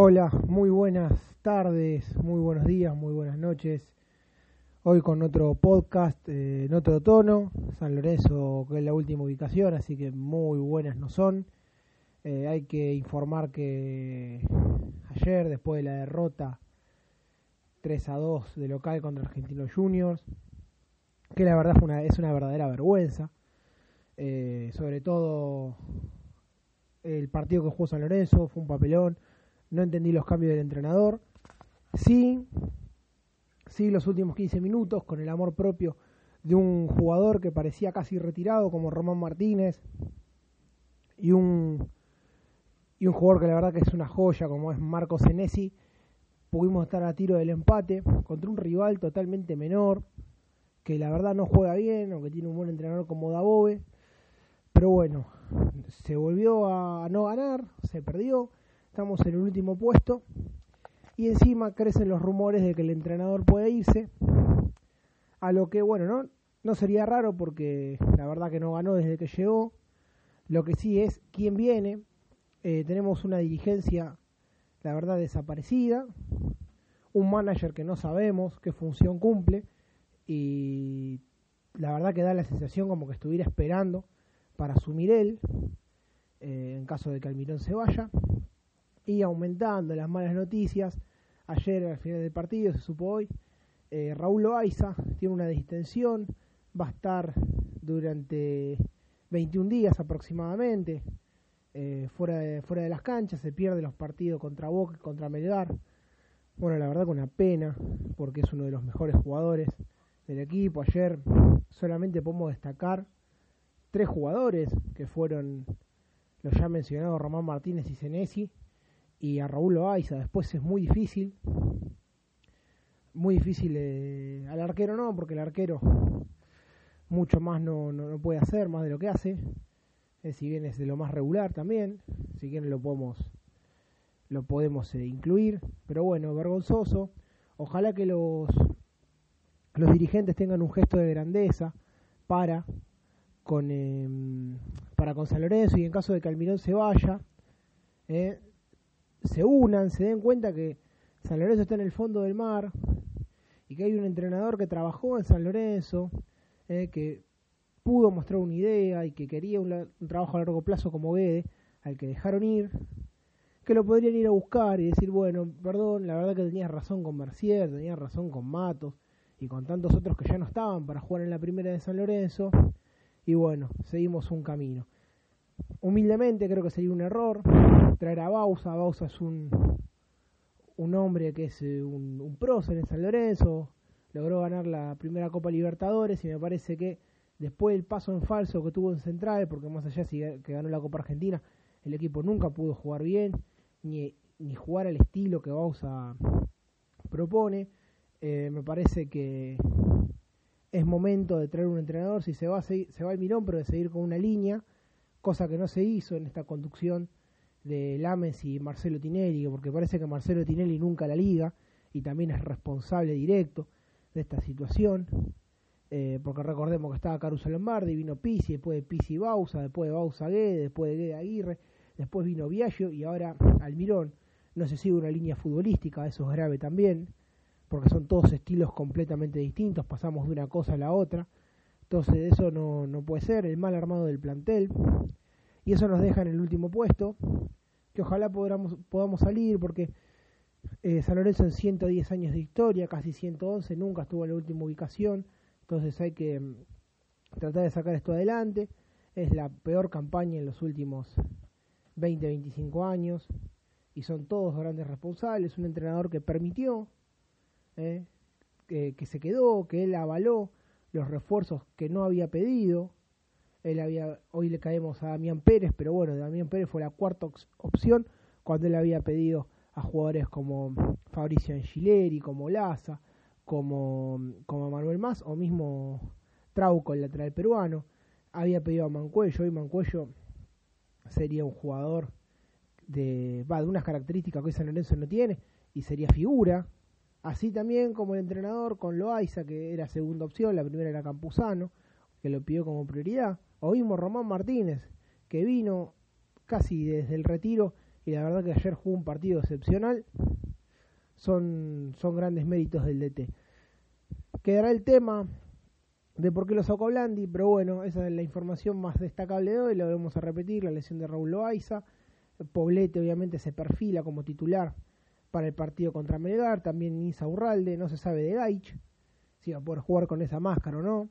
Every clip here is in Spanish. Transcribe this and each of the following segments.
Hola, muy buenas tardes, muy buenos días, muy buenas noches. Hoy con otro podcast eh, en otro tono, San Lorenzo que es la última ubicación, así que muy buenas no son. Eh, hay que informar que ayer, después de la derrota 3 a 2 de local contra Argentinos Juniors, que la verdad fue una, es una verdadera vergüenza, eh, sobre todo el partido que jugó San Lorenzo, fue un papelón no entendí los cambios del entrenador. Sí, sí, los últimos 15 minutos con el amor propio de un jugador que parecía casi retirado como Román Martínez y un y un jugador que la verdad que es una joya como es Marco Senesi. Pudimos estar a tiro del empate contra un rival totalmente menor que la verdad no juega bien o que tiene un buen entrenador como Dabove. Pero bueno se volvió a no ganar se perdió estamos en el último puesto. Y encima crecen los rumores de que el entrenador puede irse, a lo que bueno, no, no sería raro porque la verdad que no ganó desde que llegó, lo que sí es quién viene, eh, tenemos una dirigencia, la verdad, desaparecida, un manager que no sabemos qué función cumple. Y la verdad que da la sensación como que estuviera esperando para asumir él eh, en caso de que Almirón se vaya y aumentando las malas noticias. Ayer al final del partido, se supo hoy, eh, Raúl Loaiza tiene una distensión, va a estar durante 21 días aproximadamente eh, fuera, de, las canchas, se pierde los partidos contra Boca contra Melgar. Bueno, la verdad que una pena, porque es uno de los mejores jugadores del equipo. Ayer solamente podemos destacar tres jugadores que fueron los ya mencionados Román Martínez y Senesi, y a Raúl Loaiza. Después es muy difícil. Muy difícil eh, al arquero no, porque el arquero mucho más no, no, puede hacer, más de lo que hace. Eh, si bien es de lo más regular también, si bien lo podemos lo podemos eh, incluir, pero bueno, vergonzoso. Ojalá que los los dirigentes tengan un gesto de grandeza para con em, para con San Lorenzo y en caso de que Almirón se vaya, eh, se unan, se den cuenta que San Lorenzo está en el fondo del mar y que hay un entrenador que trabajó en San Lorenzo, eh, que pudo mostrar una idea y que quería un, trabajo a largo plazo como Guede, al que dejaron ir, que lo podrían ir a buscar y decir, bueno, perdón, la verdad que tenías razón con Mercier, tenías razón con Matos y con tantos otros que ya no estaban para jugar en la primera de San Lorenzo, y bueno, seguimos un camino. Humildemente creo que sería un error traer a Bausa. Bausa es un, un hombre que es eh, un, un prócer en San Lorenzo. Logró ganar la primera Copa Libertadores y me parece que después del paso en falso que tuvo en Central, porque más allá de que ganó la Copa Argentina, el equipo nunca pudo jugar bien, ni, ni jugar al estilo que Bausa propone. Eh, me parece que es momento de traer un entrenador, si se va, se va el Mirón, pero de seguir con una línea cosa que no se hizo en esta conducción de Lames y Marcelo Tinelli, porque parece que Marcelo Tinelli nunca la liga y también es responsable directo de esta situación. Eh, porque recordemos que estaba Caruso Lombardi, vino Pisi, después de Pisi Bausa, después de Bausa Guede, después de Guede Aguirre, después vino Viaggio y ahora Almirón. No se sigue una línea futbolística, eso es grave también, porque son todos estilos completamente distintos, pasamos de una cosa a la otra. Entonces eso no, no puede ser, el mal armado del plantel. Y eso nos deja en el último puesto, que ojalá podamos, podamos salir, porque eh, San Lorenzo en 110 años de historia, casi 111, nunca estuvo en la última ubicación. Entonces hay que mm, tratar de sacar esto adelante. Es la peor campaña en los últimos 20, 25 años. Y son todos grandes responsables. Un entrenador que permitió, eh, que, que se quedó, que él avaló los refuerzos que no había pedido. Él había, hoy le caemos a Damián Pérez, pero bueno, Damián Pérez fue la cuarta opción cuando él había pedido a jugadores como Fabricio Angileri, como Laza, como, como Manuel Más o mismo Trauco, el lateral peruano. Había pedido a Mancuello, hoy Mancuello sería un jugador de, va, de unas características que San Lorenzo no tiene y sería figura, Así también como el entrenador con Loaiza, que era segunda opción, la primera era Campuzano, que lo pidió como prioridad. O mismo Román Martínez, que vino casi desde el retiro y la verdad que ayer jugó un partido excepcional. Son, son grandes méritos del DT. Quedará el tema de por qué lo sacó Blandi, pero bueno, esa es la información más destacable de hoy, lo vamos a repetir, la lesión de Raúl Loaiza. Poblete obviamente se perfila como titular para el partido contra Melgar, también Isa Urralde, no se sabe de Gaich, si va a poder jugar con esa máscara o no.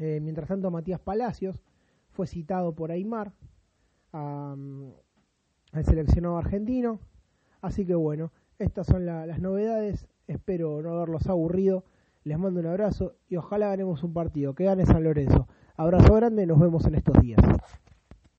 Eh, mientras tanto, Matías Palacios fue citado por Aymar al seleccionado argentino. Así que bueno, estas son las novedades. Espero no haberlos aburrido. Les mando un abrazo y ojalá ganemos un partido. Que gane San Lorenzo. Abrazo grande, nos vemos en estos días.